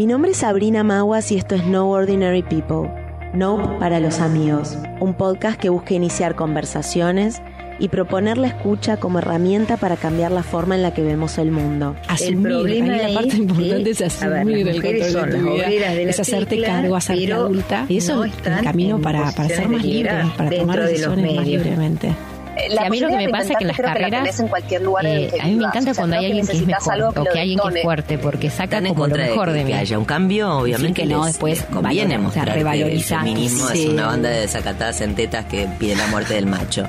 Mi nombre es Sabrina Maguas y esto es No Ordinary People. No para los amigos, un podcast que busca iniciar conversaciones y proponer la escucha como herramienta para cambiar la forma en la que vemos el mundo. Asumir, el problema ahí la parte importante es asumir el control de tu vida, es hacerte cargo, hacerte adulta. Y eso es el camino para, para ser más libre, para tomar decisiones más libremente. Sí, a mí lo que me pasa es que en las carreras, en cualquier lugar eh, a mí me encanta cuando hay alguien que es mejor o que hay alguien que es fuerte, porque saca como lo mejor de, mí. Que haya un cambio, obviamente. Sí, que no, después conviene mostrar que el feminismo es una banda de desacatadas en tetas que pide la muerte del macho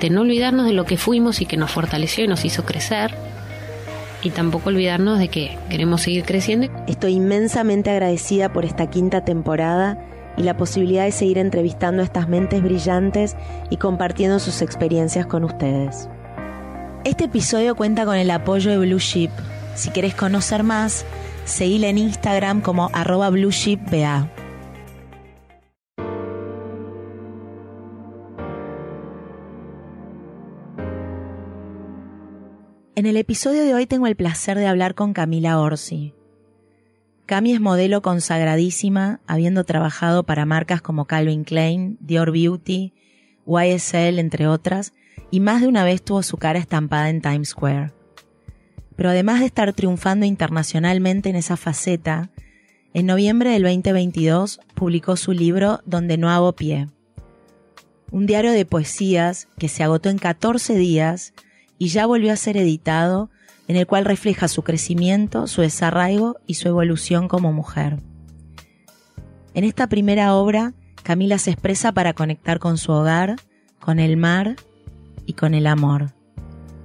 de no olvidarnos de lo que fuimos y que nos fortaleció y nos hizo crecer. Y tampoco olvidarnos de que queremos seguir creciendo. Estoy inmensamente agradecida por esta quinta temporada y la posibilidad de seguir entrevistando a estas mentes brillantes y compartiendo sus experiencias con ustedes. Este episodio cuenta con el apoyo de Blue Ship. Si quieres conocer más, seguile en Instagram como arroba blueshipba. En el episodio de hoy tengo el placer de hablar con Camila Orsi. Cami es modelo consagradísima, habiendo trabajado para marcas como Calvin Klein, Dior Beauty, YSL, entre otras, y más de una vez tuvo su cara estampada en Times Square. Pero además de estar triunfando internacionalmente en esa faceta, en noviembre del 2022 publicó su libro Donde no hago pie. Un diario de poesías que se agotó en 14 días y ya volvió a ser editado, en el cual refleja su crecimiento, su desarraigo y su evolución como mujer. En esta primera obra, Camila se expresa para conectar con su hogar, con el mar y con el amor.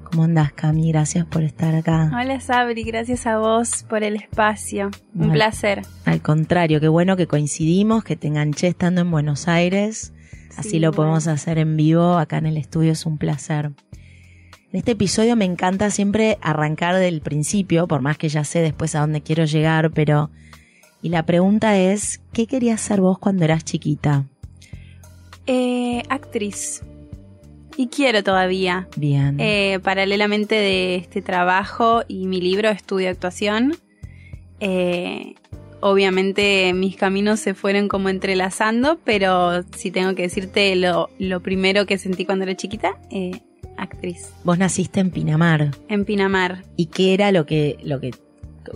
¿Cómo andas, Cami? Gracias por estar acá. Hola, Sabri. Gracias a vos por el espacio. Un placer. Al contrario, qué bueno que coincidimos, que te enganché estando en Buenos Aires. Así lo podemos hacer en vivo. Acá en el estudio es un placer. En este episodio me encanta siempre arrancar del principio, por más que ya sé después a dónde quiero llegar, pero... Y la pregunta es, ¿qué querías ser vos cuando eras chiquita? Eh, actriz. Y quiero todavía. Bien. Eh, paralelamente de este trabajo y mi libro Estudio Actuación, eh, obviamente mis caminos se fueron como entrelazando, pero si tengo que decirte lo, lo primero que sentí cuando era chiquita, eh, actriz. Vos naciste en Pinamar. En Pinamar. ¿Y qué era lo que, lo que,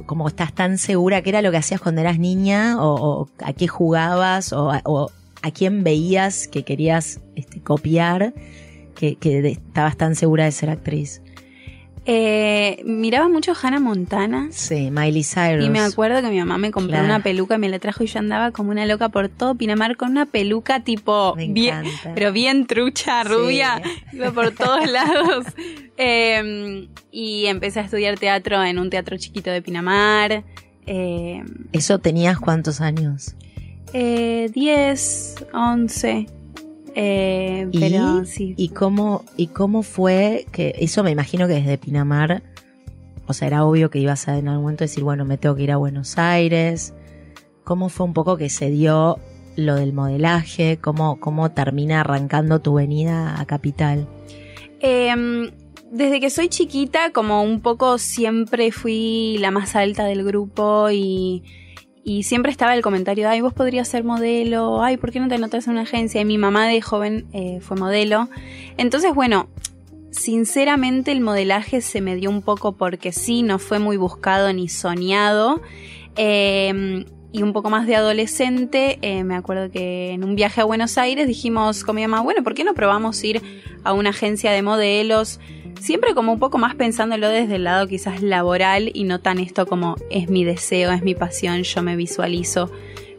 como estás tan segura, qué era lo que hacías cuando eras niña? ¿O, a qué jugabas? O, a quién veías que querías este, copiar? Que, que estabas tan segura de ser actriz. Eh, miraba mucho Hannah Montana. Sí, Miley Cyrus. Y me acuerdo que mi mamá me compró una peluca, y me la trajo y yo andaba como una loca por todo Pinamar con una peluca tipo bien, pero bien trucha, rubia, iba por todos lados. Em, y empecé a estudiar teatro en un teatro chiquito de Pinamar. Em, ¿Eso tenías cuántos años? Eh, 10, 11. Eh, ¿Y? Pero sí. ¿Y cómo, ¿Y cómo fue que eso me imagino que desde Pinamar, o sea, era obvio que ibas a en algún momento decir, bueno, me tengo que ir a Buenos Aires? ¿Cómo fue un poco que se dio lo del modelaje? ¿Cómo, cómo termina arrancando tu venida a Capital? Eh, desde que soy chiquita, como un poco siempre fui la más alta del grupo y y siempre estaba el comentario, ay, vos podrías ser modelo, ay, ¿por qué no te anotas en una agencia? Y mi mamá de joven eh, fue modelo. Entonces, bueno, sinceramente el modelaje se me dio un poco porque sí, no fue muy buscado ni soñado. Em, y un poco más de adolescente, eh, me acuerdo que en un viaje a Buenos Aires dijimos con mi mamá, bueno, ¿por qué no probamos ir a una agencia de modelos? Siempre como un poco más pensándolo desde el lado quizás laboral y no tan esto como es mi deseo, es mi pasión, yo me visualizo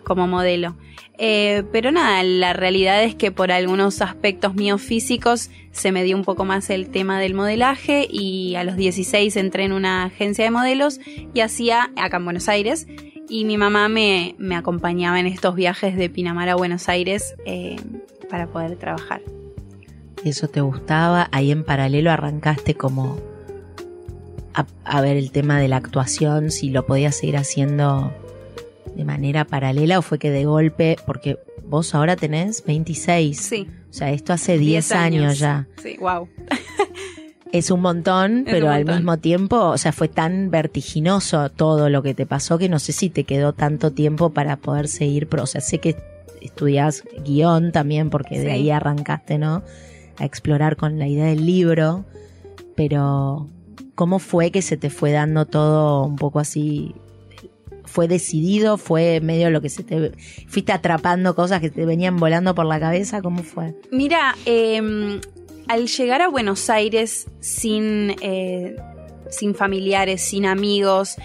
como modelo. Eh, pero nada, la realidad es que por algunos aspectos míos físicos se me dio un poco más el tema del modelaje y a los 16 entré en una agencia de modelos y hacía acá en Buenos Aires y mi mamá me, me acompañaba en estos viajes de Pinamar a Buenos Aires eh, para poder trabajar eso te gustaba, ahí en paralelo arrancaste como a, ver el tema de la actuación, si lo podías seguir haciendo de manera paralela o fue que de golpe, porque vos ahora tenés 26. Sí. O sea, esto hace 10, años. ya. Sí, wow. Es un montón, pero al mismo tiempo, o sea, fue tan vertiginoso todo lo que te pasó que no sé si te quedó tanto tiempo para poder seguir, pero, o sea, sé que estudias guion también porque de ahí arrancaste, ¿no? A explorar con la idea del libro, pero ¿cómo fue que se te fue dando todo un poco así? ¿Fue decidido? ¿Fue medio lo que se te... ¿Fuiste atrapando cosas que te venían volando por la cabeza? ¿Cómo fue? Mira, eh, al llegar a Buenos Aires sin, eh, sin familiares, sin amigos,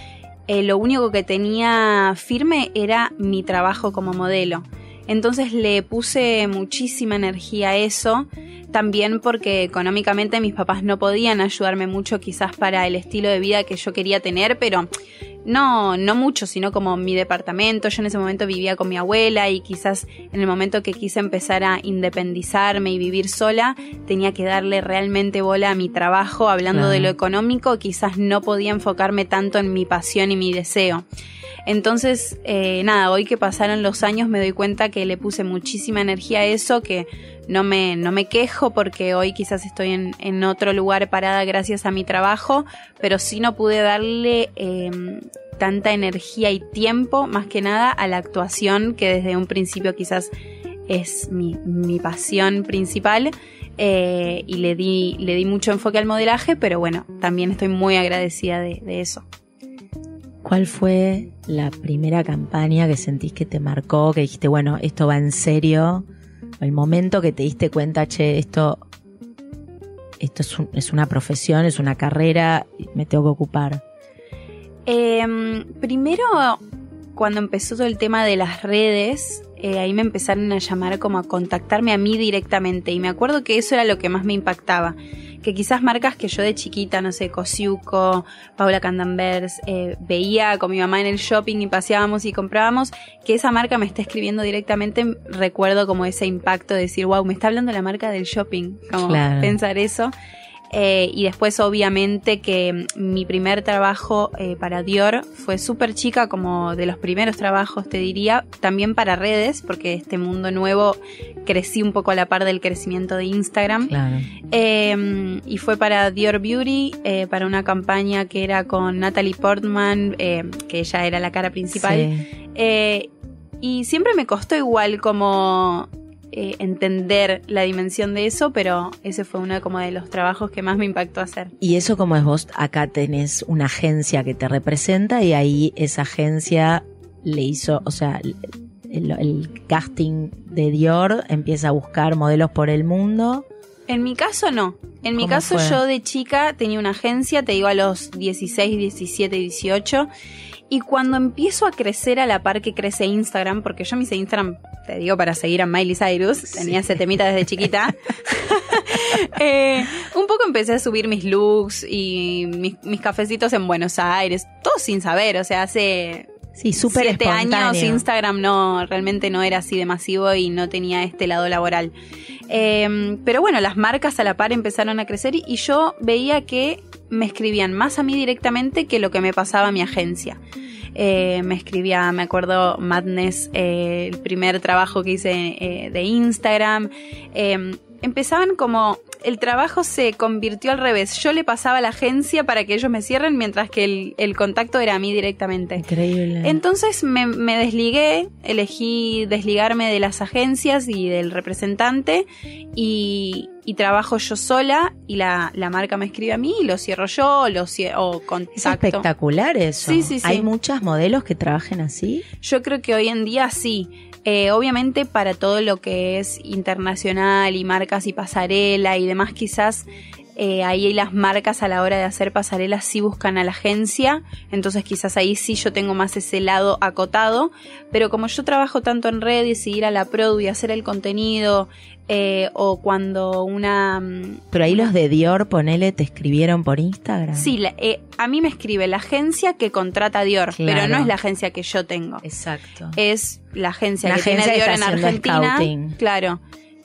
eh, lo único que tenía firme era mi trabajo como modelo. Entonces le puse muchísima energía a eso, también porque económicamente mis papás no podían ayudarme mucho quizás para el estilo de vida que yo quería tener, pero no, no mucho, sino como mi departamento. Yo en ese momento vivía con mi abuela y quizás en el momento que quise empezar a independizarme y vivir sola, tenía que darle realmente bola a mi trabajo. Hablando de lo económico, quizás no podía enfocarme tanto en mi pasión y mi deseo. Entonces, eh, nada, hoy que pasaron los años me doy cuenta que le puse muchísima energía a eso, que no me, no me quejo porque hoy quizás estoy en, en otro lugar parada gracias a mi trabajo, pero sí no pude darle em, tanta energía y tiempo, más que nada, a la actuación, que desde un principio quizás es mi, mi pasión principal. Eh, y le di, le di mucho enfoque al modelaje, pero bueno, también estoy muy agradecida de, de eso. ¿Cuál fue la primera campaña que sentís que te marcó, que dijiste, bueno, esto va en serio? El momento que te diste cuenta, che, esto, esto es, una profesión, es una carrera, me tengo que ocupar. Em, primero, cuando empezó todo el tema de las redes, eh, ahí me empezaron a llamar como a contactarme a mí directamente y me acuerdo que eso era lo que más me impactaba que quizás marcas que yo de chiquita, no sé, Cosiuco, Paula Candambers, eh, veía con mi mamá en el shopping y paseábamos y comprábamos, que esa marca me está escribiendo directamente, recuerdo como ese impacto de decir, wow, me está hablando la marca del shopping, como pensar eso. Eh, y después obviamente que mi primer trabajo eh, para Dior fue súper chica, como de los primeros trabajos te diría, también para redes, porque este mundo nuevo crecí un poco a la par del crecimiento de Instagram. Em, y fue para Dior Beauty, eh, para una campaña que era con Natalie Portman, que ella era la cara principal. y siempre me costó igual como eh, entender la dimensión de eso, pero ese fue uno como de los trabajos que más me impactó hacer. Y eso como es vos, acá tenés una agencia que te representa y ahí esa agencia le hizo, o sea, el, casting de Dior empieza a buscar modelos por el mundo. En mi caso no. En mi caso yo de chica tenía una agencia, te digo a los 16, 17, 18 y cuando empiezo a crecer a la par que crece Instagram, porque yo me hice Instagram, te digo, para seguir a Miley Cyrus, tenía ese temita desde chiquita, eh, un poco empecé a subir mis looks y mis, cafecitos en Buenos Aires, todo sin saber, o sea, hace Sí, súper Siete años Instagram no, realmente no era así de masivo y no tenía este lado laboral. Eh, pero bueno, las marcas a la par empezaron a crecer y yo veía que me escribían más a mí directamente que lo que me pasaba a mi agencia. Eh, me escribía, me acuerdo, Madness, eh, el primer trabajo que hice eh, de Instagram. Empezaban como el trabajo se convirtió al revés. Yo le pasaba a la agencia para que ellos me cierren, mientras que el, contacto era a mí directamente. Increíble. Entonces me, desligué, elegí desligarme de las agencias y del representante y, trabajo yo sola y la, marca me escribe a mí y lo cierro yo lo o contacto. Es espectacular eso. Sí, sí, sí. ¿Hay muchas modelos que trabajen así? Yo creo que hoy en día sí. Eh, obviamente para todo lo que es internacional y marcas y pasarela y demás quizás eh, ahí las marcas a la hora de hacer pasarelas sí buscan a la agencia, entonces quizás ahí sí yo tengo más ese lado acotado, pero como yo trabajo tanto en redes y ir a la produ y hacer el contenido, eh, o cuando una... Mm, pero ahí los de Dior, ponele, te escribieron por Instagram. Sí, eh, a mí me escribe la agencia que contrata a Dior, pero no es la agencia que yo tengo. Exacto. Es la agencia que tiene Dior en Argentina. Claro.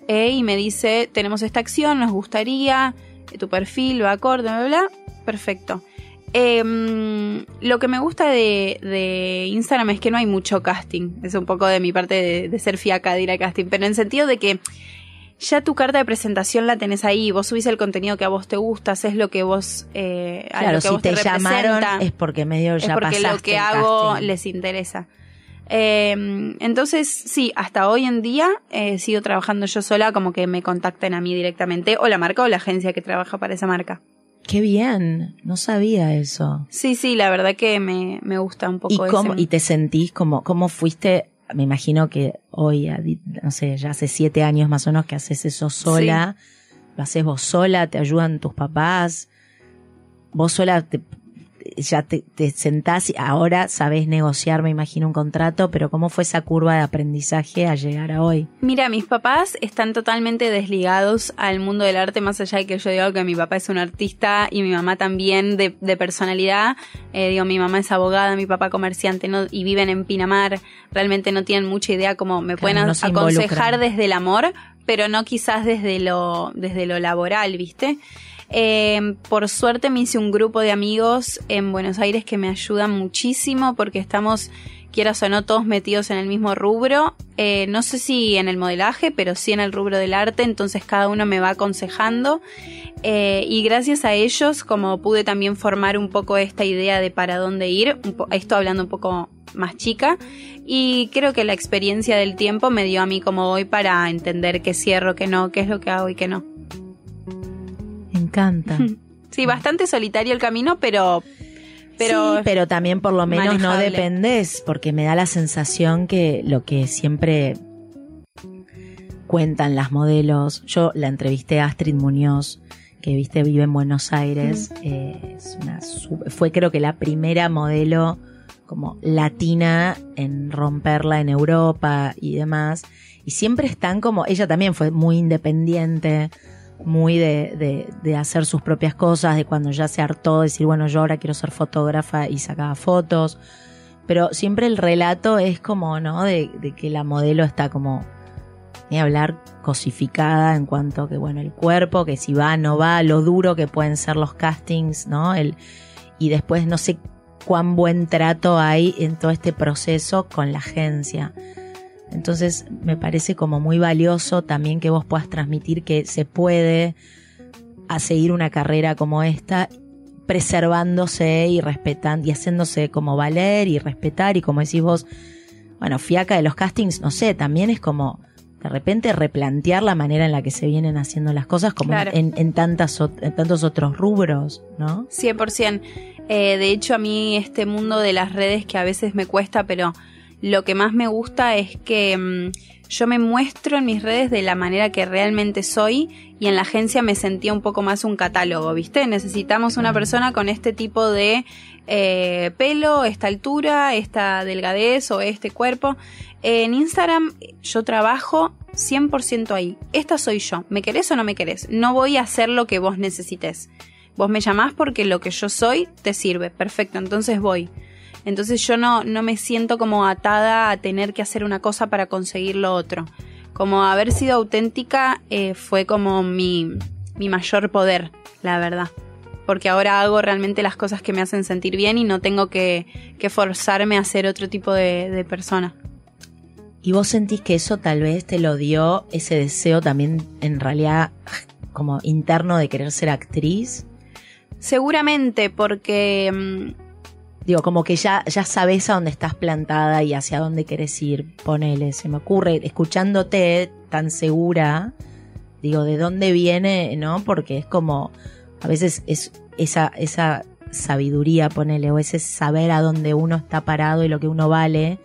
y me dice, tenemos esta acción, nos gustaría tu perfil va acorde, bla, bla, bla. Perfecto. Em, lo que me gusta de, Instagram es que no hay mucho casting. Es un poco de mi parte de, ser fiaca de ir a casting. Pero en el sentido de que ya tu carta de presentación la tenés ahí, vos subís el contenido que a vos te gusta, es lo que vos eh, claro, si te, llamaron es porque medio ya es porque lo que hago les interesa. Eh, entonces, sí, hasta hoy en día eh, sigo trabajando yo sola, como que me contacten a mí directamente, o la marca o la agencia que trabaja para esa marca. Qué bien, no sabía eso. Sí, sí, la verdad que me, me gusta un poco ¿Y, cómo, ¿Y te sentís como, cómo fuiste me imagino que hoy, no sé, ya hace siete años más o menos que haces eso sola, lo haces vos sola, te ayudan tus papás, vos sola te, ya te, sentás y ahora sabés negociar, me imagino, un contrato, pero ¿cómo fue esa curva de aprendizaje a llegar a hoy? Mira, mis papás están totalmente desligados al mundo del arte, más allá de que yo digo que mi papá es un artista y mi mamá también de, personalidad. Eh, digo, mi mamá es abogada, mi papá comerciante no, y viven en Pinamar. Realmente no tienen mucha idea cómo me pueden aconsejar desde el amor, pero no quizás desde lo, desde lo laboral, ¿viste? Eh, por suerte me hice un grupo de amigos en Buenos Aires que me ayudan muchísimo porque estamos, quieras o no, todos metidos en el mismo rubro. Eh, no sé si en el modelaje, pero sí en el rubro del arte, entonces cada uno me va aconsejando. Eh, y gracias a ellos, como pude también formar un poco esta idea de para dónde ir, esto hablando un poco más chica y creo que la experiencia del tiempo me dio a mí como hoy para entender qué cierro, qué no, qué es lo que hago y qué no encanta. Sí, bastante solitario el camino, pero pero, sí, pero también por lo menos no dependes, porque me da la sensación que lo que siempre cuentan las modelos, yo la entrevisté a Astrid Muñoz, que viste vive en Buenos Aires, eh, es una, fue creo que la primera modelo como latina en romperla en Europa y demás, y siempre están como, ella también fue muy independiente, muy de, de, hacer sus propias cosas, de cuando ya se hartó, decir, bueno, yo ahora quiero ser fotógrafa y sacaba fotos. Pero siempre el relato es como, ¿no? De, que la modelo está como, ni hablar, cosificada en cuanto que, bueno, el cuerpo, que si va, no va, lo duro que pueden ser los castings, ¿no? El, y después no sé cuán buen trato hay en todo este proceso con la agencia. Entonces me parece como muy valioso también que vos puedas transmitir que se puede a seguir una carrera como esta preservándose y respetando y haciéndose como valer y respetar y como decís vos, bueno, fiaca de los castings, no sé, también es como de repente replantear la manera en la que se vienen haciendo las cosas como en, en, tantas, en tantos otros rubros, ¿no? 100%. Eh, de hecho, a mí este mundo de las redes que a veces me cuesta, pero lo que más me gusta es que mm, yo me muestro en mis redes de la manera que realmente soy y en la agencia me sentía un poco más un catálogo, ¿viste? Necesitamos una persona con este tipo de eh, pelo, esta altura, esta delgadez o este cuerpo. En Instagram yo trabajo 100% ahí. Esta soy yo. ¿Me querés o no me querés? No voy a hacer lo que vos necesites. Vos me llamás porque lo que yo soy te sirve. Perfecto, entonces voy. Entonces yo no, no me siento como atada a tener que hacer una cosa para conseguir lo otro. Como haber sido auténtica eh, fue como mi, mi mayor poder, la verdad. Porque ahora hago realmente las cosas que me hacen sentir bien y no tengo que, que forzarme a ser otro tipo de, de persona. ¿Y vos sentís que eso tal vez te lo dio ese deseo también en realidad como interno de querer ser actriz? Seguramente, porque mm, Digo, como que ya, ya sabes a dónde estás plantada y hacia dónde querés ir. Ponele, se me ocurre, escuchándote tan segura, digo, ¿de dónde viene, no? Porque es como, a veces es esa, esa sabiduría, ponele, o ese saber a dónde uno está parado y lo que uno vale,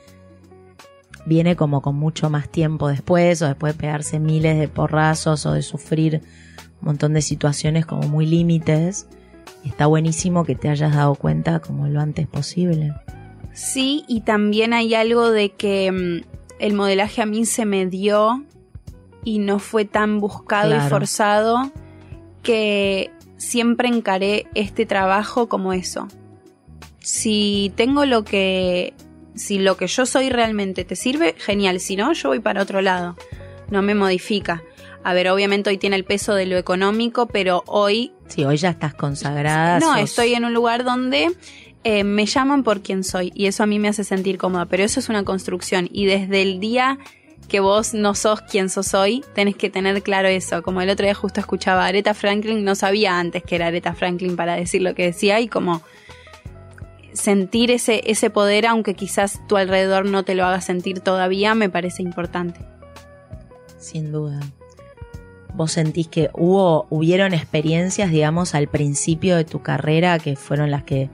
viene como con mucho más tiempo después, o después de pegarse miles de porrazos o de sufrir un montón de situaciones como muy límites está buenísimo que te hayas dado cuenta como lo antes posible. Sí, y también hay algo de que mm, el modelaje a mí se me dio y no fue tan buscado y forzado que siempre encaré este trabajo como eso. Si tengo lo que si lo que yo soy realmente te sirve, genial, si no, yo voy para otro lado. No me modifica. A ver, obviamente hoy tiene el peso de lo económico, pero hoy... Sí, hoy ya estás consagrada. No, estoy en un lugar donde eh, me llaman por quien soy y eso a mí me hace sentir cómoda, pero eso es una construcción y desde el día que vos no sos quien sos hoy, tenés que tener claro eso. Como el otro día justo escuchaba a Aretha Franklin, no sabía antes que era Aretha Franklin para decir lo que decía y como sentir ese, ese poder, aunque quizás tu alrededor no te lo haga sentir todavía, me parece importante. Sin duda. ¿Vos sentís que hubo, hubieron experiencias, digamos, al principio de tu carrera que fueron las que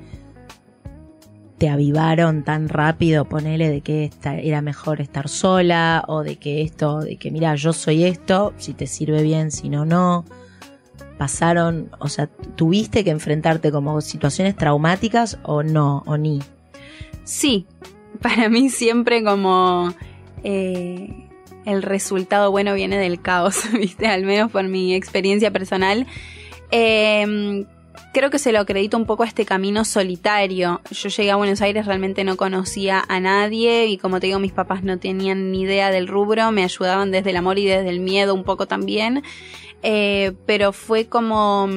te avivaron tan rápido, ponele de que era mejor estar sola o de que esto, de que mira, yo soy esto, si te sirve bien, si no, no. Pasaron, o sea, tuviste que enfrentarte como situaciones traumáticas o no, o ni. Sí, para mí siempre como eh, el resultado bueno viene del caos, ¿viste? Al menos por mi experiencia personal. Eh, creo que se lo acredito un poco a este camino solitario. Yo llegué a Buenos Aires, realmente no conocía a nadie y como te digo, mis papás no tenían ni idea del rubro, me ayudaban desde el amor y desde el miedo un poco también. Eh, pero fue como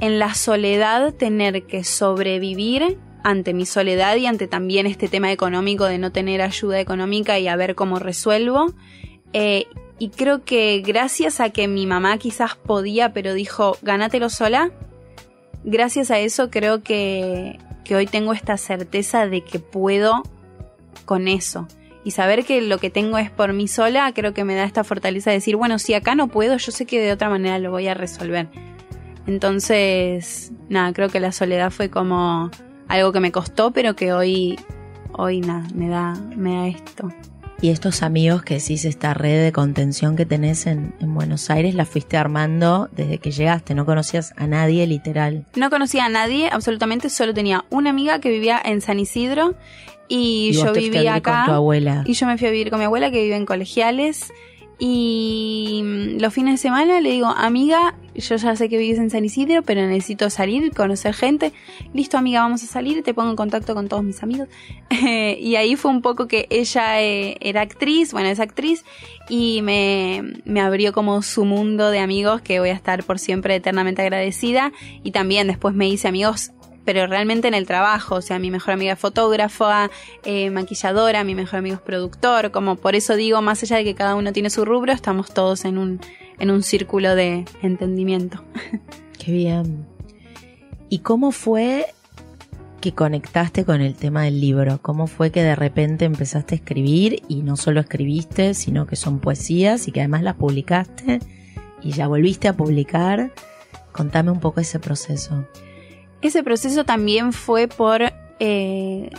en la soledad tener que sobrevivir ante mi soledad y ante también este tema económico de no tener ayuda económica y a ver cómo resuelvo. Eh, y creo que gracias a que mi mamá quizás podía, pero dijo, gánatelo sola, gracias a eso creo que, que hoy tengo esta certeza de que puedo con eso. Y saber que lo que tengo es por mí sola, creo que me da esta fortaleza de decir, bueno, si acá no puedo, yo sé que de otra manera lo voy a resolver. Entonces, nada, creo que la soledad fue como algo que me costó, pero que hoy, hoy nada, me da, me da esto. Y estos amigos que decís, esta red de contención que tenés en, Buenos Aires, la fuiste armando desde que llegaste, no conocías a nadie literal. No conocía a nadie, absolutamente, solo tenía una amiga que vivía en San Isidro y, yo vivía acá. Con tu abuela. Y yo me fui a vivir con mi abuela que vive en colegiales y los fines de semana le digo, amiga, yo ya sé que vives en San Isidro, pero necesito salir, conocer gente. Listo, amiga, vamos a salir, te pongo en contacto con todos mis amigos. y ahí fue un poco que ella eh, era actriz, bueno, es actriz, y me, me abrió como su mundo de amigos que voy a estar por siempre eternamente agradecida. Y también después me hice amigos pero realmente en el trabajo, o sea, mi mejor amiga es fotógrafa, eh, maquilladora, mi mejor amigo es productor, como por eso digo, más allá de que cada uno tiene su rubro, estamos todos en un, en un círculo de entendimiento. Qué bien. ¿Y cómo fue que conectaste con el tema del libro? ¿Cómo fue que de repente empezaste a escribir y no solo escribiste, sino que son poesías y que además las publicaste y ya volviste a publicar? Contame un poco ese proceso. Ese proceso también fue por eh,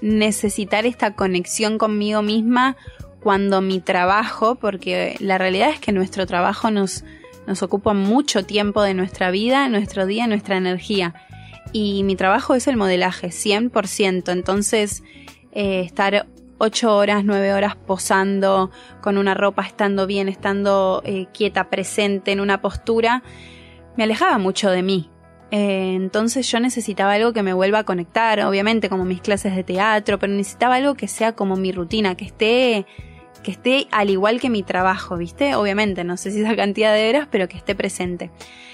necesitar esta conexión conmigo misma cuando mi trabajo, porque la realidad es que nuestro trabajo nos, ocupa mucho tiempo de nuestra vida, nuestro día, nuestra energía. Y mi trabajo es el modelaje, 100%. Entonces, eh, estar ocho horas, nueve horas posando con una ropa, estando bien, estando eh, quieta, presente en una postura, me alejaba mucho de mí. Eh, entonces yo necesitaba algo que me vuelva a conectar, obviamente como mis clases de teatro, pero necesitaba algo que sea como mi rutina, que esté que esté al igual que mi trabajo, ¿viste? Obviamente, no sé si esa cantidad de horas, pero que esté presente.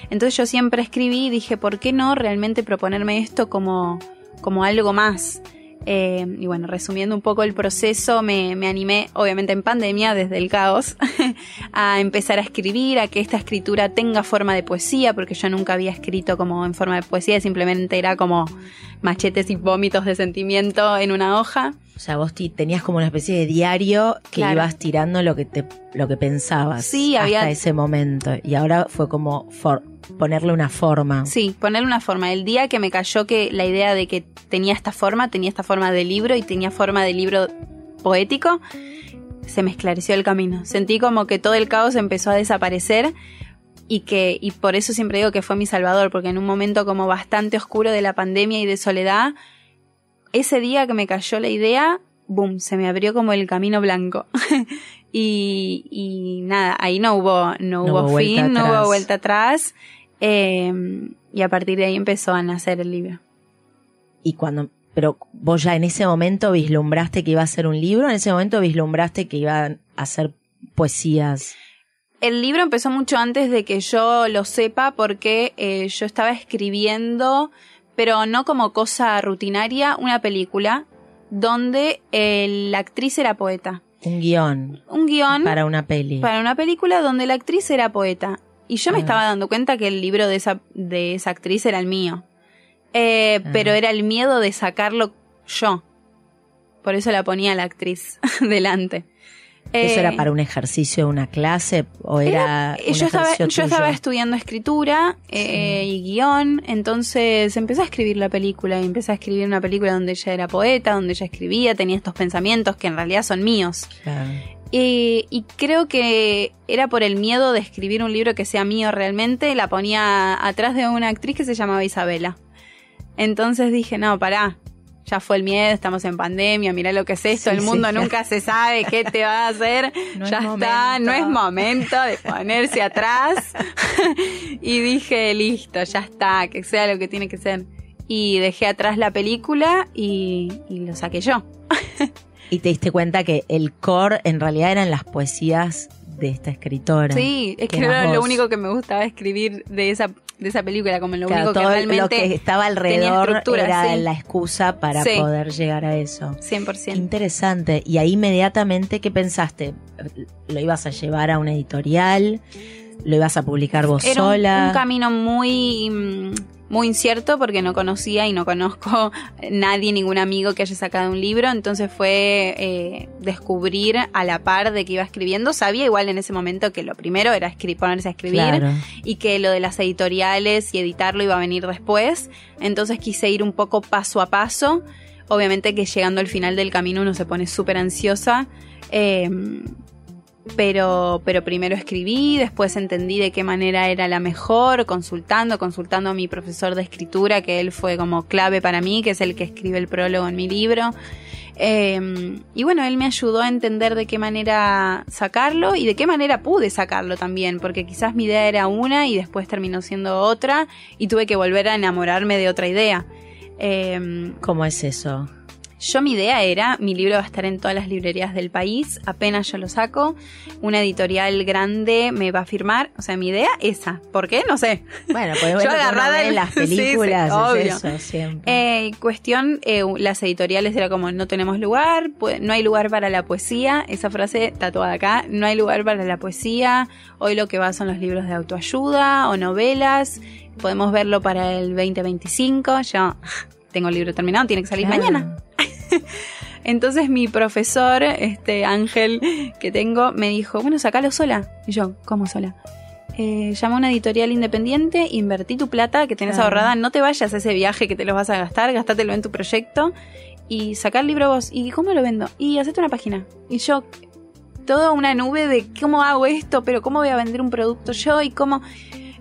Entonces yo siempre escribí y dije, ¿por qué no realmente proponerme esto como, como algo más? Eh, y bueno, resumiendo un poco el proceso, me, me, animé, obviamente en pandemia, desde el caos, a empezar a escribir, a que esta escritura tenga forma de poesía, porque yo nunca había escrito como en forma de poesía, simplemente era como machetes y vómitos de sentimiento en una hoja. O sea, vos tenías como una especie de diario que ibas tirando lo que te lo que pensabas sí, hasta ese momento y ahora fue como ponerle una forma. Sí, ponerle una forma. El día que me cayó que la idea de que tenía esta forma, tenía esta forma de libro y tenía forma de libro poético, se me esclareció el camino. Sentí como que todo el caos empezó a desaparecer y que y por eso siempre digo que fue mi salvador, porque en un momento como bastante oscuro de la pandemia y de soledad, ese día que me cayó la idea, boom, se me abrió como el camino blanco. y, y, nada, ahí no hubo, no, hubo, fin, no hubo vuelta atrás. Em, y a partir de ahí empezó a nacer el libro. Y cuando, pero vos ya en ese momento vislumbraste que iba a ser un libro, en ese momento vislumbraste que iba a ser poesías. El libro empezó mucho antes de que yo lo sepa porque eh, yo estaba escribiendo pero no como cosa rutinaria, una película donde la actriz era poeta. Un guion. Un guion. Para una peli. Para una película donde la actriz era poeta. Y yo me ah. estaba dando cuenta que el libro de esa, de esa actriz era el mío. Eh, ah. Pero era el miedo de sacarlo yo. Por eso la ponía la actriz delante. ¿Eso era eh, para un ejercicio, una clase o era, yo, estaba, yo estaba estudiando escritura eh, y guion, entonces empecé a escribir la película y empecé a escribir una película donde ella era poeta, donde ella escribía, tenía estos pensamientos que en realidad son míos. y creo que era por el miedo de escribir un libro que sea mío realmente, la ponía atrás de una actriz que se llamaba Isabela. Entonces dije, no, pará, ya fue el miedo, estamos en pandemia, mira lo que es esto, el mundo nunca se sabe qué te va a hacer, ya está, no es momento de ponerse atrás. y dije, listo, ya está, que sea lo que tiene que ser. Y dejé atrás la película y, y lo saqué yo. y te diste cuenta que el core en realidad eran las poesías de esta escritora. Sí, es que, era lo único que me gustaba escribir de esa de esa película, como lo único que realmente lo que estaba alrededor era la excusa para poder llegar a eso. 100%. Interesante. Y ahí inmediatamente, ¿qué pensaste? ¿Lo ibas a llevar a una editorial? ¿Lo ibas a publicar vos sola? un camino muy mm, muy incierto porque no conocía y no conozco nadie, ningún amigo que haya sacado un libro, entonces fue eh, descubrir a la par de que iba escribiendo. Sabía igual en ese momento que lo primero era ponerse a escribir y que lo de las editoriales y editarlo iba a venir después, entonces quise ir un poco paso a paso. Obviamente que llegando al final del camino uno se pone súper ansiosa. Eh, pero, pero primero escribí, después entendí de qué manera era la mejor, consultando, consultando a mi profesor de escritura, que él fue como clave para mí, que es el que escribe el prólogo en mi libro. Em, y bueno, él me ayudó a entender de qué manera sacarlo y de qué manera pude sacarlo también, porque quizás mi idea era una y después terminó siendo otra y tuve que volver a enamorarme de otra idea. Em, ¿Cómo es eso? Yo mi idea era, mi libro va a estar en todas las librerías del país, apenas yo lo saco, una editorial grande me va a firmar, o sea, mi idea esa, ¿por qué? No sé. Bueno, pues yo agarrada en las películas, eso siempre. Eh, cuestión, eh, las editoriales era como, no tenemos lugar, no hay lugar para la poesía, esa frase tatuada acá, no hay lugar para la poesía, hoy lo que va son los libros de autoayuda o novelas, podemos verlo para el 2025, yo tengo el libro terminado, tiene que salir mañana. Entonces mi profesor, este Ángel que tengo, me dijo, bueno, sacalo sola. Y yo, ¿cómo sola? Eh, llama a una editorial independiente, invertí tu plata que tenés ahorrada, no te vayas a ese viaje que te lo vas a gastar, gastátelo en tu proyecto y sacar el libro vos. ¿Y cómo lo vendo? Y hacete una página. Y yo, toda una nube de cómo hago esto, pero cómo voy a vender un producto yo y cómo...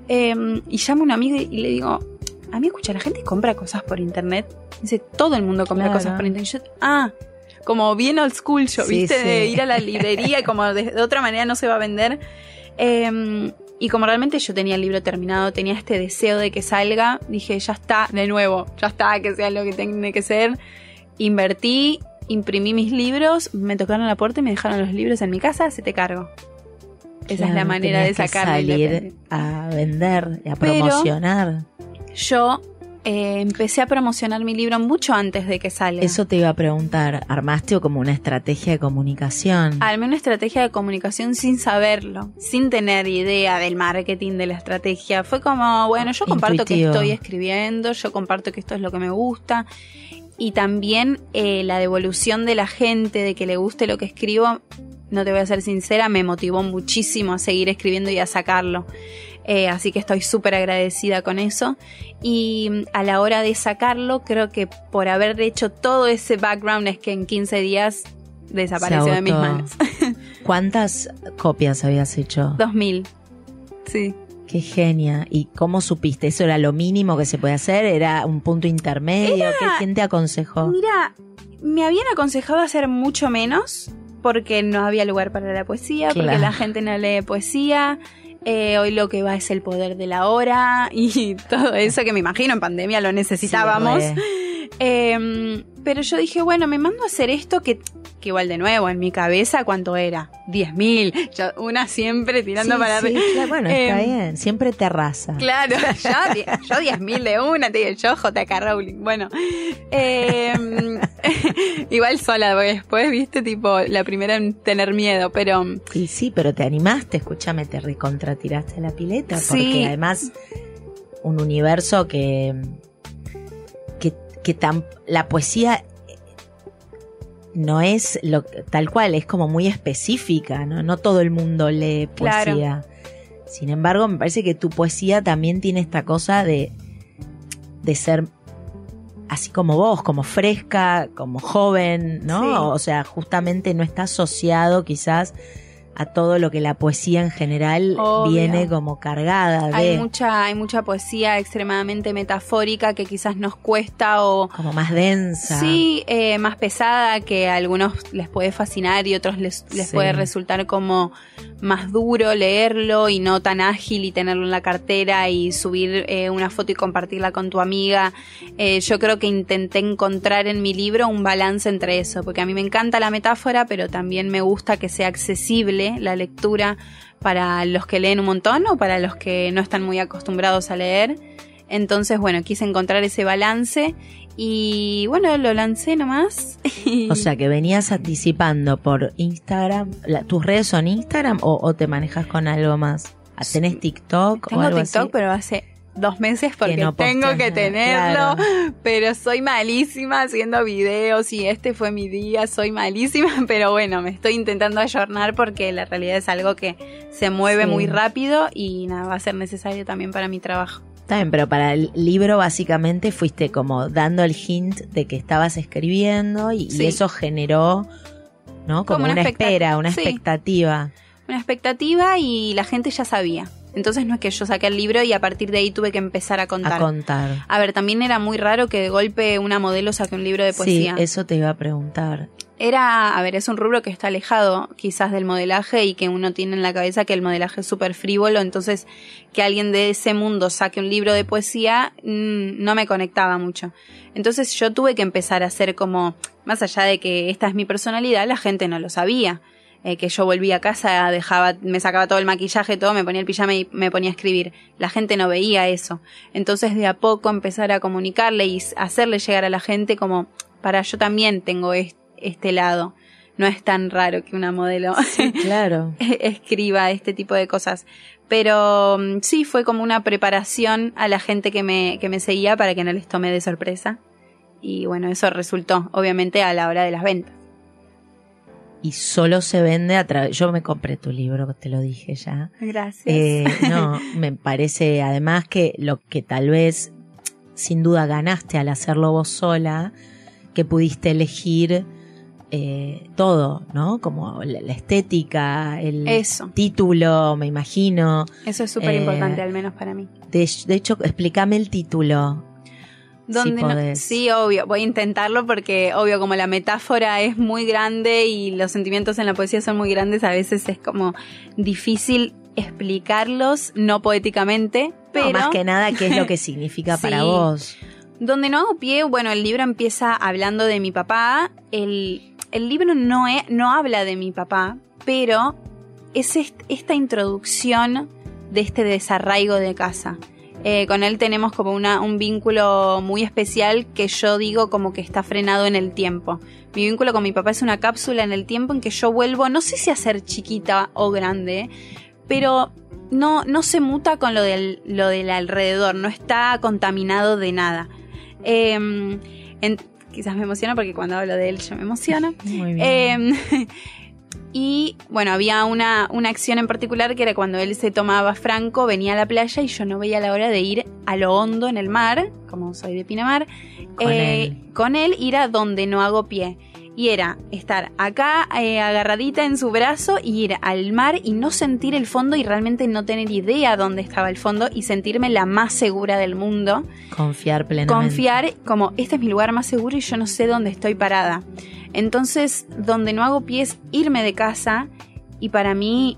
Em, y llamo a un amigo y le digo, a mí escucha, la gente compra cosas por internet. Dice, todo el mundo compra cosas por internet. ah, como bien old school yo, ¿viste? De ir a la librería y como de, otra manera no se va a vender. Em, y como realmente yo tenía el libro terminado, tenía este deseo de que salga, dije, ya está, de nuevo, ya está, que sea lo que tiene que ser. Invertí, imprimí mis libros, me tocaron la puerta y me dejaron los libros en mi casa, se te cargo. Esa es la manera de sacar salir a vender, a promocionar yo eh, empecé a promocionar mi libro mucho antes de que salga. Eso te iba a preguntar, ¿armaste como una estrategia de comunicación? Armé una estrategia de comunicación sin saberlo, sin tener idea del marketing, de la estrategia. Fue como, bueno, yo comparto que estoy escribiendo, yo comparto que esto es lo que me gusta. Y también eh, la devolución de la gente, de que le guste lo que escribo, no te voy a ser sincera, me motivó muchísimo a seguir escribiendo y a sacarlo. Eh, así que estoy súper agradecida con eso. Y mm, a la hora de sacarlo, creo que por haber hecho todo ese background es que en 15 días desapareció de mis manos. ¿Cuántas copias habías hecho? 2000. Sí. Qué genia. ¿Y cómo supiste? ¿Eso era lo mínimo que se puede hacer? ¿Era un punto intermedio? ¿Qué, ¿Quién te aconsejó? Mira, me habían aconsejado hacer mucho menos porque no había lugar para la poesía, porque la gente no lee poesía. Eh, hoy lo que va es el poder de la hora y todo eso que me imagino en pandemia lo necesitábamos. Em, pero yo dije, bueno, me mando a hacer esto que que igual de nuevo, en mi cabeza, ¿cuánto era? 10.000. Una siempre tirando para sí, bueno, está em, bien. Siempre te arrasa. Claro, yo, yo 10.000 de una, te digo yo, JK Rowling. Bueno, em, igual sola, porque después, viste, tipo, la primera en tener miedo, pero... Y sí, pero te animaste, escúchame, te recontratiraste a la pileta, porque además un universo que... que, tan, la poesía no es lo tal cual, es como muy específica, ¿no? No todo el mundo lee poesía. Sin embargo, me parece que tu poesía también tiene esta cosa de, de ser así como vos, como fresca, como joven, ¿no? O sea, justamente no está asociado quizás a todo lo que la poesía en general viene como cargada de. Hay mucha, hay mucha poesía extremadamente metafórica que quizás nos cuesta o. Como más densa. Sí, eh, más pesada, que a algunos les puede fascinar y otros les, les puede resultar como más duro leerlo y no tan ágil y tenerlo en la cartera y subir eh, una foto y compartirla con tu amiga. Eh, yo creo que intenté encontrar en mi libro un balance entre eso, porque a mí me encanta la metáfora, pero también me gusta que sea accesible la lectura para los que leen un montón o para los que no están muy acostumbrados a leer. Entonces, bueno, quise encontrar ese balance y bueno, lo lancé nomás. o sea que venías anticipando por Instagram. ¿Tus redes son Instagram o, te manejas con algo más? ¿Tenés TikTok Tengo o algo TikTok, pero hace dos meses porque tengo que tenerlo, pero soy malísima haciendo videos y este fue mi día, soy malísima, pero bueno, me estoy intentando ayornar porque la realidad es algo que se mueve muy rápido y nada, va a ser necesario también para mi trabajo. Bien, pero para el libro básicamente fuiste como dando el hint de que estabas escribiendo y, eso generó, ¿no? Como, una, espera, una expectativa. Una expectativa y la gente ya sabía. Entonces no es que yo saqué el libro y a partir de ahí tuve que empezar a contar. A contar. A ver, también era muy raro que de golpe una modelo saque un libro de poesía. Sí, eso te iba a preguntar. Era, a ver, es un rubro que está alejado quizás del modelaje y que uno tiene en la cabeza que el modelaje es súper frívolo, entonces que alguien de ese mundo saque un libro de poesía mm, no me conectaba mucho. Entonces yo tuve que empezar a hacer como, más allá de que esta es mi personalidad, la gente no lo sabía. Eh, que yo volvía a casa, dejaba, me sacaba todo el maquillaje, todo, me ponía el pijama y me ponía a escribir. La gente no veía eso. Entonces de a poco empezar a comunicarle y hacerle llegar a la gente como, para yo también tengo este lado. No es tan raro que una modelo claro. escriba este tipo de cosas. Pero mm, sí, fue como una preparación a la gente que me, que me seguía para que no les tome de sorpresa. Y bueno, eso resultó, obviamente, a la hora de las ventas y solo se vende a través. Yo me compré tu libro, te lo dije ya. Gracias. Eh, no, me parece además que lo que tal vez sin duda ganaste al hacerlo vos sola, que pudiste elegir eh, todo, ¿no? Como la, estética, el título, me imagino. Eso es súper importante, eh, al menos para mí. De, de hecho, explícame el título. Donde sí, obvio, voy a intentarlo porque obvio como la metáfora es muy grande y los sentimientos en la poesía son muy grandes, a veces es como difícil explicarlos, no poéticamente, pero... más que nada, ¿qué es lo que significa para vos? Donde no hago pie, bueno, el libro empieza hablando de mi papá, el, el libro no, es, no habla de mi papá, pero es esta introducción de este desarraigo de casa. Eh, con él tenemos como una, un vínculo muy especial que yo digo como que está frenado en el tiempo. Mi vínculo con mi papá es una cápsula en el tiempo en que yo vuelvo, no sé si a ser chiquita o grande, pero no, no se muta con lo del, lo del alrededor, no está contaminado de nada. Em, quizás me emociona porque cuando hablo de él yo me emociono. Muy bien. Em, Y bueno, había una, una acción en particular que era cuando él se tomaba franco, venía a la playa y yo no veía la hora de ir a lo hondo en el mar, como soy de Pinamar, con, eh, él. con él ir a donde no hago pie. Y era estar acá eh, agarradita en su brazo y ir al mar y no sentir el fondo y realmente no tener idea dónde estaba el fondo y sentirme la más segura del mundo. Confiar plenamente. Confiar como este es mi lugar más seguro y yo no sé dónde estoy parada. Entonces, donde no hago pie es irme de casa y para mí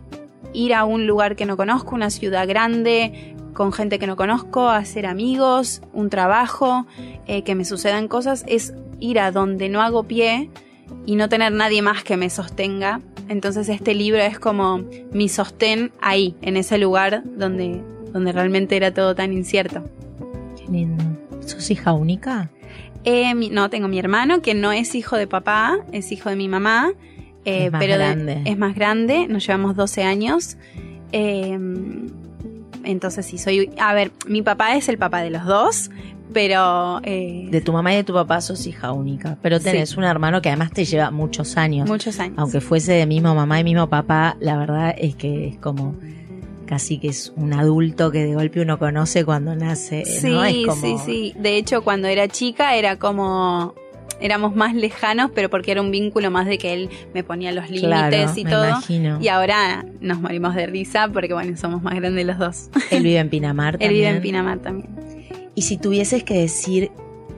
ir a un lugar que no conozco, una ciudad grande, con gente que no conozco, hacer amigos, un trabajo, eh, que me sucedan cosas, es ir a donde no hago pie y no tener nadie más que me sostenga. Entonces este libro es como mi sostén ahí, en ese lugar donde, donde realmente era todo tan incierto. Qué lindo. ¿Sos hija única? Eh, no, tengo mi hermano que no es hijo de papá, es hijo de mi mamá. Eh, es más pero grande. es más grande, nos llevamos 12 años. Eh, entonces sí, soy... A ver, mi papá es el papá de los dos, pero... Eh, de tu mamá y de tu papá sos hija única, pero tenés un hermano que además te lleva muchos años. Muchos años. Aunque fuese de misma mamá y mismo papá, la verdad es que es como casi que es un adulto que de golpe uno conoce cuando nace. Sí, sí, sí. De hecho, cuando era chica era como éramos más lejanos, pero porque era un vínculo más de que él me ponía los límites y todo. Y ahora nos morimos de risa porque, bueno, somos más grandes los dos. Él vive en Pinamar también. él vive en Pinamar también. Y si tuvieses que decir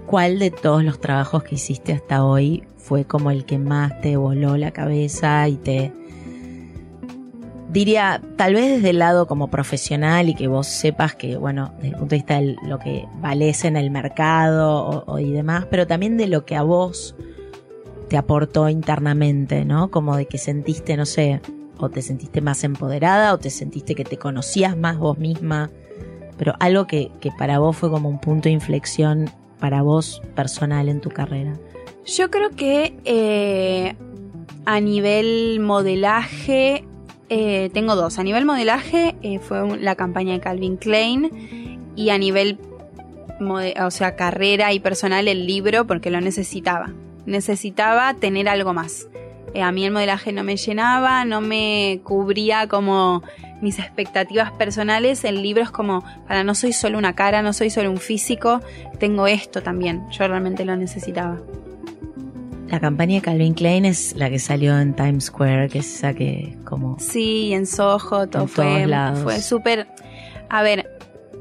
cuál de todos los trabajos que hiciste hasta hoy fue como el que más te voló la cabeza y te diría, tal vez desde el lado como profesional y que vos sepas que, bueno, desde el punto de vista de lo que vales en el mercado o, y demás, pero también de lo que a vos te aportó internamente, ¿no? Como de que sentiste, no sé, o te sentiste más empoderada o te sentiste que te conocías más vos misma, pero algo que, que para vos fue como un punto de inflexión para vos personal en tu carrera. Yo creo que eh, a nivel modelaje eh, tengo dos. A nivel modelaje eh, fue la campaña de Calvin Klein y a nivel, o sea, carrera y personal el libro porque lo necesitaba. Necesitaba tener algo más. Eh, a mí el modelaje no me llenaba, no me cubría como mis expectativas personales. El libro es como, para no soy solo una cara, no soy solo un físico, tengo esto también. Yo realmente lo necesitaba. La campaña de Calvin Klein es la que salió en Times Square, que es esa que como... Sí, en Soho, todo fue, fue súper... A ver,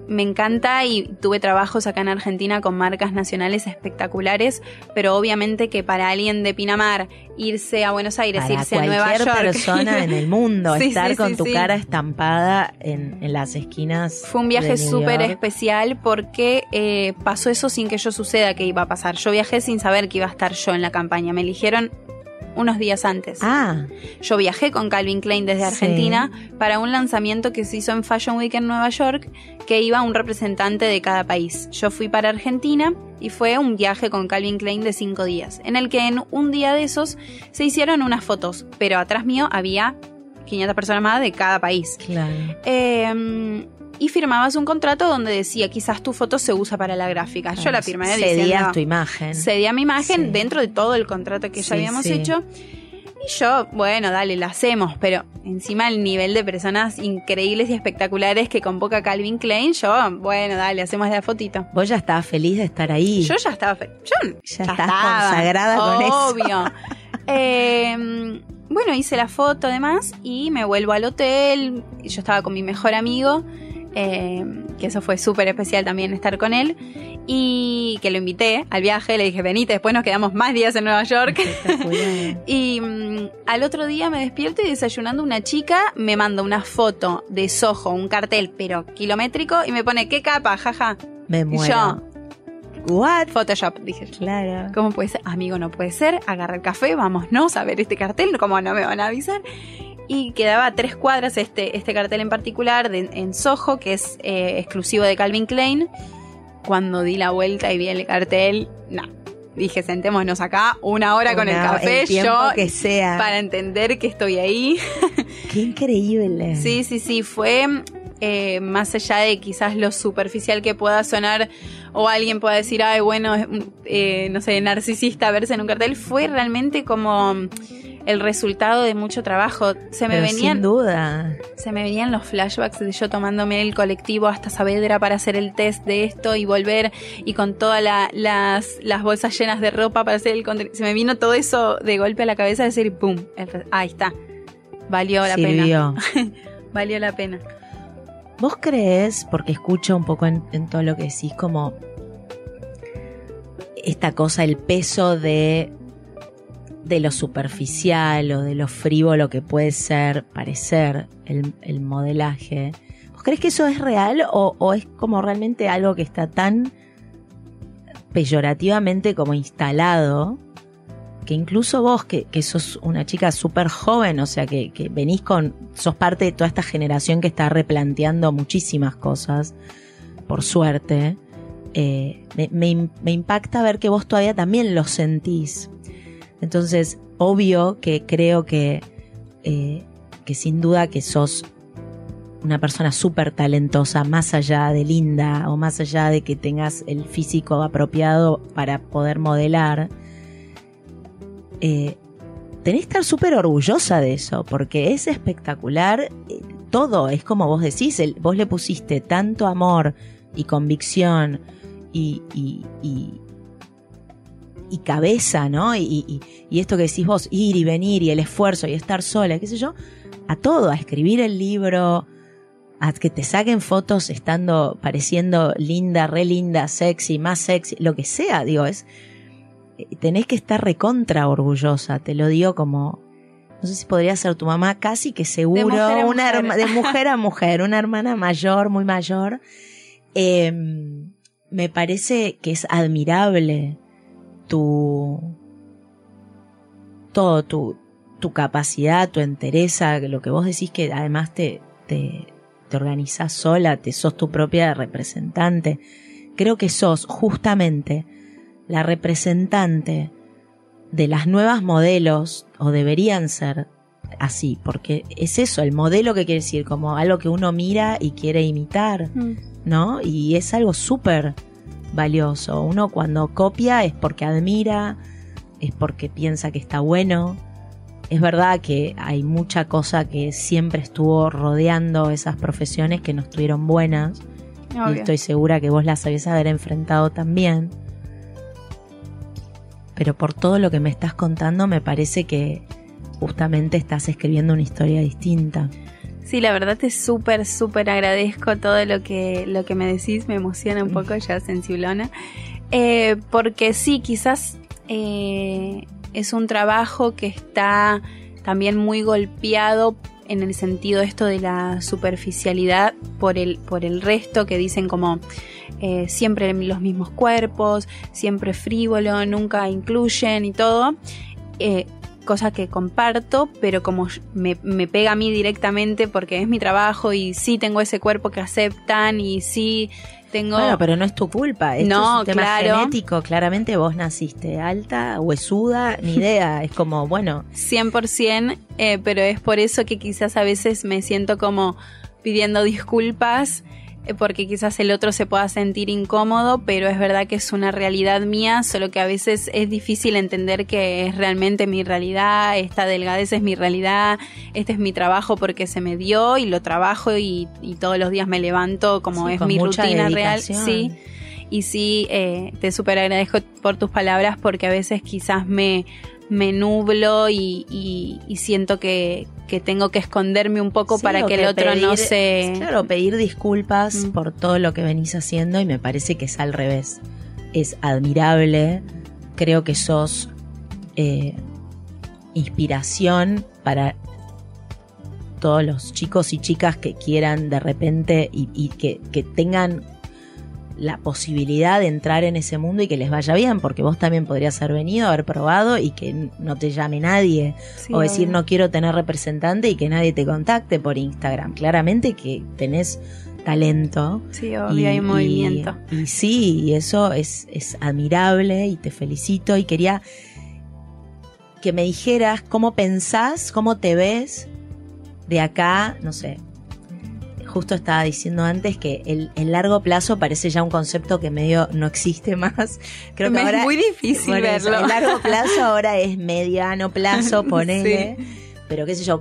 me encanta y tuve trabajos acá en Argentina con marcas nacionales espectaculares, pero obviamente que para alguien de Pinamar irse a Buenos Aires, irse a Nueva York. persona en el mundo, estar con tu cara estampada en, las esquinas. Fue un viaje súper especial porque eh, pasó eso sin que yo suceda que iba a pasar. Yo viajé sin saber que iba a estar yo en la campaña. Me eligieron unos días antes. Ah. Yo viajé con Calvin Klein desde Argentina para un lanzamiento que se hizo en Fashion Week en Nueva York, que iba un representante de cada país. Yo fui para Argentina y fue un viaje con Calvin Klein de cinco días, en el que en un día de esos se hicieron unas fotos, pero atrás mío había 500 personas más de cada país. Claro. Eh, y firmabas un contrato donde decía quizás tu foto se usa para la gráfica. Yo la firmé Cedías tu imagen. Cedía mi imagen dentro de todo el contrato que ya habíamos hecho. Y yo, bueno, dale, la hacemos, pero encima el nivel de personas increíbles y espectaculares que convoca Calvin Klein, yo, bueno, dale, hacemos la fotito. Vos ya estabas feliz de estar ahí. Yo ya estaba feliz. Yo ya, estaba consagrada con eso. Obvio. Em, bueno, hice la foto además y me vuelvo al hotel. Yo estaba con mi mejor amigo eh, que eso fue súper especial también estar con él, y que lo invité al viaje, le dije, venite, después nos quedamos más días en Nueva York. y mm, al otro día me despierto y desayunando una chica me manda una foto de Soho, un cartel, pero kilométrico, y me pone, ¿qué capa? Jaja. Me muero. yo, What? Photoshop, dije. Claro. ¿Cómo puede ser? Amigo, no puede ser. Agarra el café, vámonos a ver este cartel. ¿Cómo no me van a avisar? Y quedaba a tres cuadras este, este cartel en particular en Soho, que es eh, exclusivo de Calvin Klein. Cuando di la vuelta y vi el cartel, no. Dije, sentémonos acá una hora con el café, yo, que sea. para entender que estoy ahí. Qué increíble. Sí, sí, sí, fue eh, más allá de quizás lo superficial que pueda sonar o alguien pueda decir, ay, bueno, eh, no sé, narcisista verse en un cartel, fue realmente como el resultado de mucho trabajo. Se me venían. Sin duda. Se me venían los flashbacks de yo tomándome el colectivo hasta Saavedra para hacer el test de esto y volver y con todas las, las bolsas llenas de ropa para hacer el. Se me vino todo eso de golpe a la cabeza de decir, ¡pum! Ahí está. Valió la pena. Valió la pena. ¿Vos crees, porque escucho un poco en, todo lo que decís, como esta cosa, el peso de de lo superficial o de lo frívolo que puede ser, parecer el, modelaje. ¿Vos crees que eso es real o, es como realmente algo que está tan peyorativamente como instalado que incluso vos, que, que sos una chica súper joven, o sea, que, venís con, sos parte de toda esta generación que está replanteando muchísimas cosas, por suerte, eh, me, me, impacta ver que vos todavía también lo sentís. Entonces, obvio que creo que, eh, que sin duda que sos una persona súper talentosa, más allá de linda o más allá de que tengas el físico apropiado para poder modelar, eh, tenés que estar súper orgullosa de eso, porque es espectacular eh, todo, es como vos decís, vos le pusiste tanto amor y convicción y, y, y, cabeza, ¿no? Y, y, esto que decís vos, ir y venir y el esfuerzo y estar sola, qué sé yo, a todo, a escribir el libro, a que te saquen fotos estando pareciendo linda, re linda, sexy, más sexy, lo que sea, digo, es tenés que estar recontra orgullosa, te lo digo como no sé si podría ser tu mamá, casi que seguro, de una de mujer a mujer, una hermana mayor, muy mayor. Em, me parece que es admirable tu todo tu, tu capacidad, tu entereza, lo que vos decís que además te, te, te organizás sola, te sos tu propia representante. Creo que sos justamente la representante de las nuevas modelos, o deberían ser así, porque es eso, el modelo que quiere decir, como algo que uno mira y quiere imitar, mm. ¿no? Y es algo súper valioso. Uno cuando copia es porque admira, es porque piensa que está bueno, es verdad que hay mucha cosa que siempre estuvo rodeando esas profesiones que no estuvieron buenas. Y estoy segura que vos las sabés haber enfrentado también. Pero por todo lo que me estás contando, me parece que justamente estás escribiendo una historia distinta. Sí, la verdad te súper, súper agradezco todo lo que, lo que me decís, me emociona un poco ya sensiblona. Eh, porque sí, quizás eh, es un trabajo que está también muy golpeado en el sentido esto de la superficialidad por el, por el resto que dicen como eh, siempre los mismos cuerpos, siempre frívolo, nunca incluyen y todo. Eh, cosa que comparto, pero como me, me, pega a mí directamente porque es mi trabajo y sí tengo ese cuerpo que aceptan y sí bueno, pero no es tu culpa, es no, un tema genético, claramente vos naciste alta, huesuda, ni idea, es como, bueno. 100%, eh, pero es por eso que quizás a veces me siento como pidiendo disculpas porque quizás el otro se pueda sentir incómodo, pero es verdad que es una realidad mía, solo que a veces es difícil entender que es realmente mi realidad, esta delgadez es mi realidad, este es mi trabajo porque se me dio y lo trabajo y, todos los días me levanto como es mi rutina real. Sí. Y sí, eh, te súper agradezco por tus palabras porque a veces quizás me, me nublo y, siento que, tengo que esconderme un poco para que, el otro no se... Claro, pedir disculpas mm. por todo lo que venís haciendo y me parece que es al revés. Es admirable, creo que sos eh, inspiración para todos los chicos y chicas que quieran de repente y, que, que tengan la posibilidad de entrar en ese mundo y que les vaya bien, porque vos también podrías haber venido, haber probado y que no te llame nadie, o decir no quiero tener representante y que nadie te contacte por Instagram. Claramente que tenés talento. Sí, obvio, hay movimiento. Y, sí, y eso es, es admirable y te felicito y quería que me dijeras cómo pensás, cómo te ves de acá, no sé, justo estaba diciendo antes que el, largo plazo parece ya un concepto que medio no existe más. Creo que ahora, es muy difícil verlo. el largo plazo ahora es mediano plazo, ponele. Pero qué sé yo,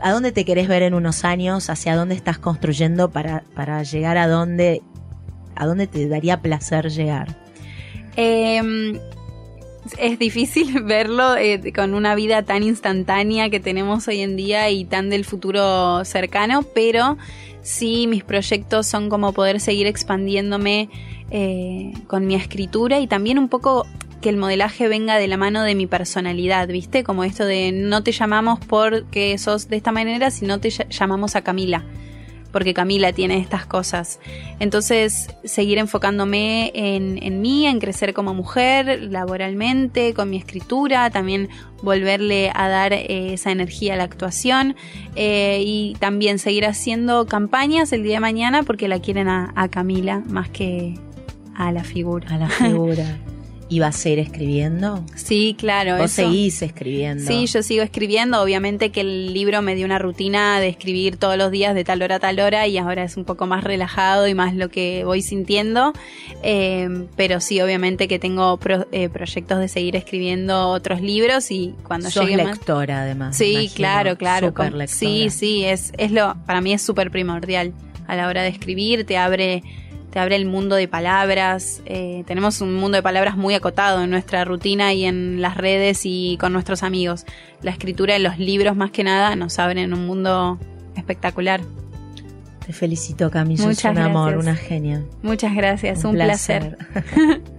¿a dónde te querés ver en unos años? ¿Hacia dónde estás construyendo para, para llegar a dónde, a dónde te daría placer llegar? Eh, es difícil verlo eh, con una vida tan instantánea que tenemos hoy en día y tan del futuro cercano, pero sí mis proyectos son como poder seguir expandiéndome eh, con mi escritura y también un poco que el modelaje venga de la mano de mi personalidad, ¿viste? Como esto de no te llamamos porque sos de esta manera, sino te llamamos a Camila. Porque Camila tiene estas cosas. Entonces, seguir enfocándome en, en mí, en crecer como mujer, laboralmente, con mi escritura, también volverle a dar eh, esa energía a la actuación eh, y también seguir haciendo campañas el día de mañana porque la quieren a, a Camila más que a la figura. A la figura. ¿Y a seguir escribiendo? Sí, claro. ¿Vos seguís escribiendo? Sí, yo sigo escribiendo. Obviamente que el libro me dio una rutina de escribir todos los días de tal hora a tal hora y ahora es un poco más relajado y más lo que voy sintiendo. Eh, pero sí, obviamente que tengo eh, proyectos de seguir escribiendo otros libros y cuando Sos llegue lectora además. Sí, claro, claro. lectora. Sí, sí, es, es lo, para mí es súper primordial a la hora de escribir, te abre te abre el mundo de palabras. Eh, tenemos un mundo de palabras muy acotado en nuestra rutina y en las redes y con nuestros amigos. La escritura en los libros más que nada nos abren un mundo espectacular. Te felicito, Camila. Muchas un amor, una genia. Muchas gracias, un, placer.